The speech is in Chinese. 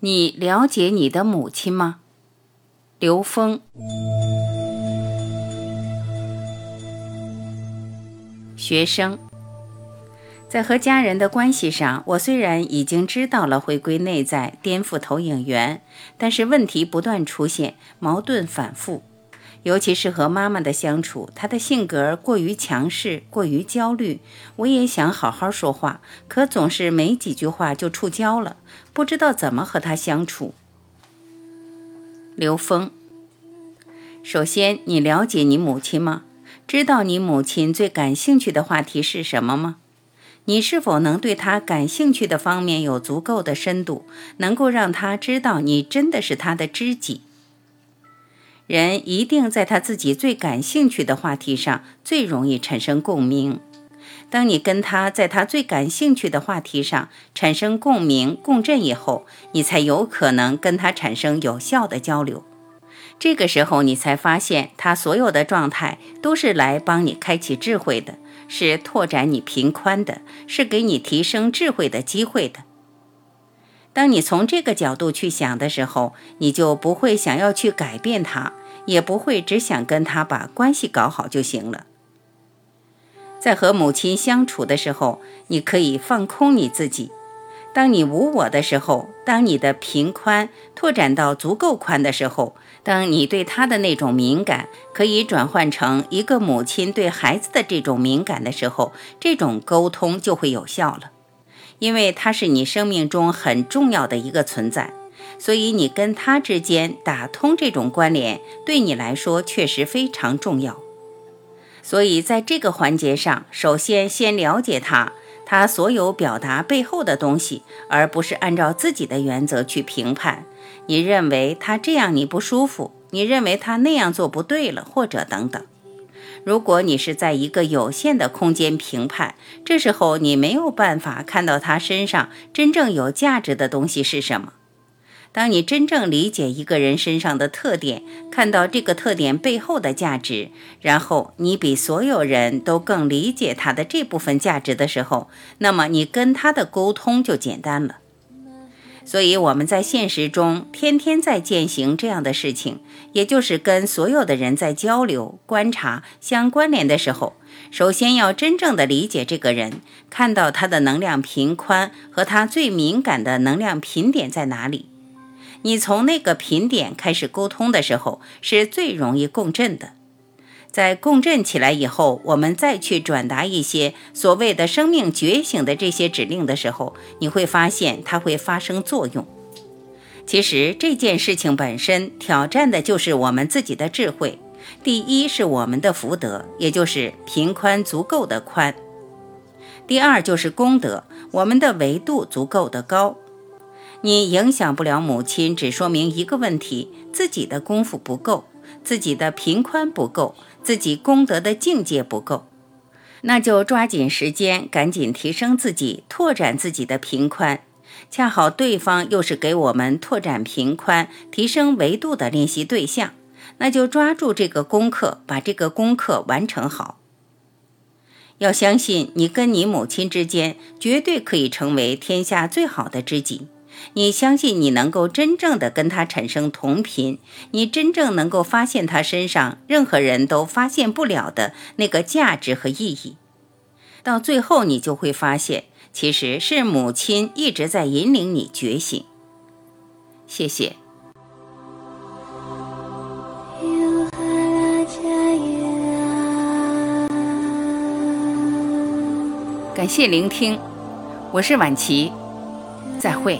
你了解你的母亲吗？刘峰。学生在和家人的关系上，我虽然已经知道了回归内在、颠覆投影源，但是问题不断出现，矛盾反复。尤其是和妈妈的相处，她的性格过于强势，过于焦虑。我也想好好说话，可总是没几句话就触礁了，不知道怎么和她相处。刘峰，首先，你了解你母亲吗？知道你母亲最感兴趣的话题是什么吗？你是否能对她感兴趣的方面有足够的深度，能够让她知道你真的是她的知己？人一定在他自己最感兴趣的话题上最容易产生共鸣。当你跟他在他最感兴趣的话题上产生共鸣、共振以后，你才有可能跟他产生有效的交流。这个时候，你才发现他所有的状态都是来帮你开启智慧的，是拓展你频宽的，是给你提升智慧的机会的。当你从这个角度去想的时候，你就不会想要去改变他，也不会只想跟他把关系搞好就行了。在和母亲相处的时候，你可以放空你自己。当你无我的时候，当你的频宽拓展到足够宽的时候，当你对他的那种敏感可以转换成一个母亲对孩子的这种敏感的时候，这种沟通就会有效了。因为他是你生命中很重要的一个存在，所以你跟他之间打通这种关联，对你来说确实非常重要。所以在这个环节上，首先先了解他，他所有表达背后的东西，而不是按照自己的原则去评判。你认为他这样你不舒服，你认为他那样做不对了，或者等等。如果你是在一个有限的空间评判，这时候你没有办法看到他身上真正有价值的东西是什么。当你真正理解一个人身上的特点，看到这个特点背后的价值，然后你比所有人都更理解他的这部分价值的时候，那么你跟他的沟通就简单了。所以我们在现实中天天在践行这样的事情，也就是跟所有的人在交流、观察、相关联的时候，首先要真正的理解这个人，看到他的能量频宽和他最敏感的能量频点在哪里。你从那个频点开始沟通的时候，是最容易共振的。在共振起来以后，我们再去转达一些所谓的生命觉醒的这些指令的时候，你会发现它会发生作用。其实这件事情本身挑战的就是我们自己的智慧。第一是我们的福德，也就是频宽足够的宽；第二就是功德，我们的维度足够的高。你影响不了母亲，只说明一个问题：自己的功夫不够，自己的频宽不够。自己功德的境界不够，那就抓紧时间，赶紧提升自己，拓展自己的频宽。恰好对方又是给我们拓展频宽、提升维度的练习对象，那就抓住这个功课，把这个功课完成好。要相信，你跟你母亲之间绝对可以成为天下最好的知己。你相信你能够真正的跟他产生同频，你真正能够发现他身上任何人都发现不了的那个价值和意义。到最后，你就会发现，其实是母亲一直在引领你觉醒。谢谢。感谢聆听，我是晚琪，再会。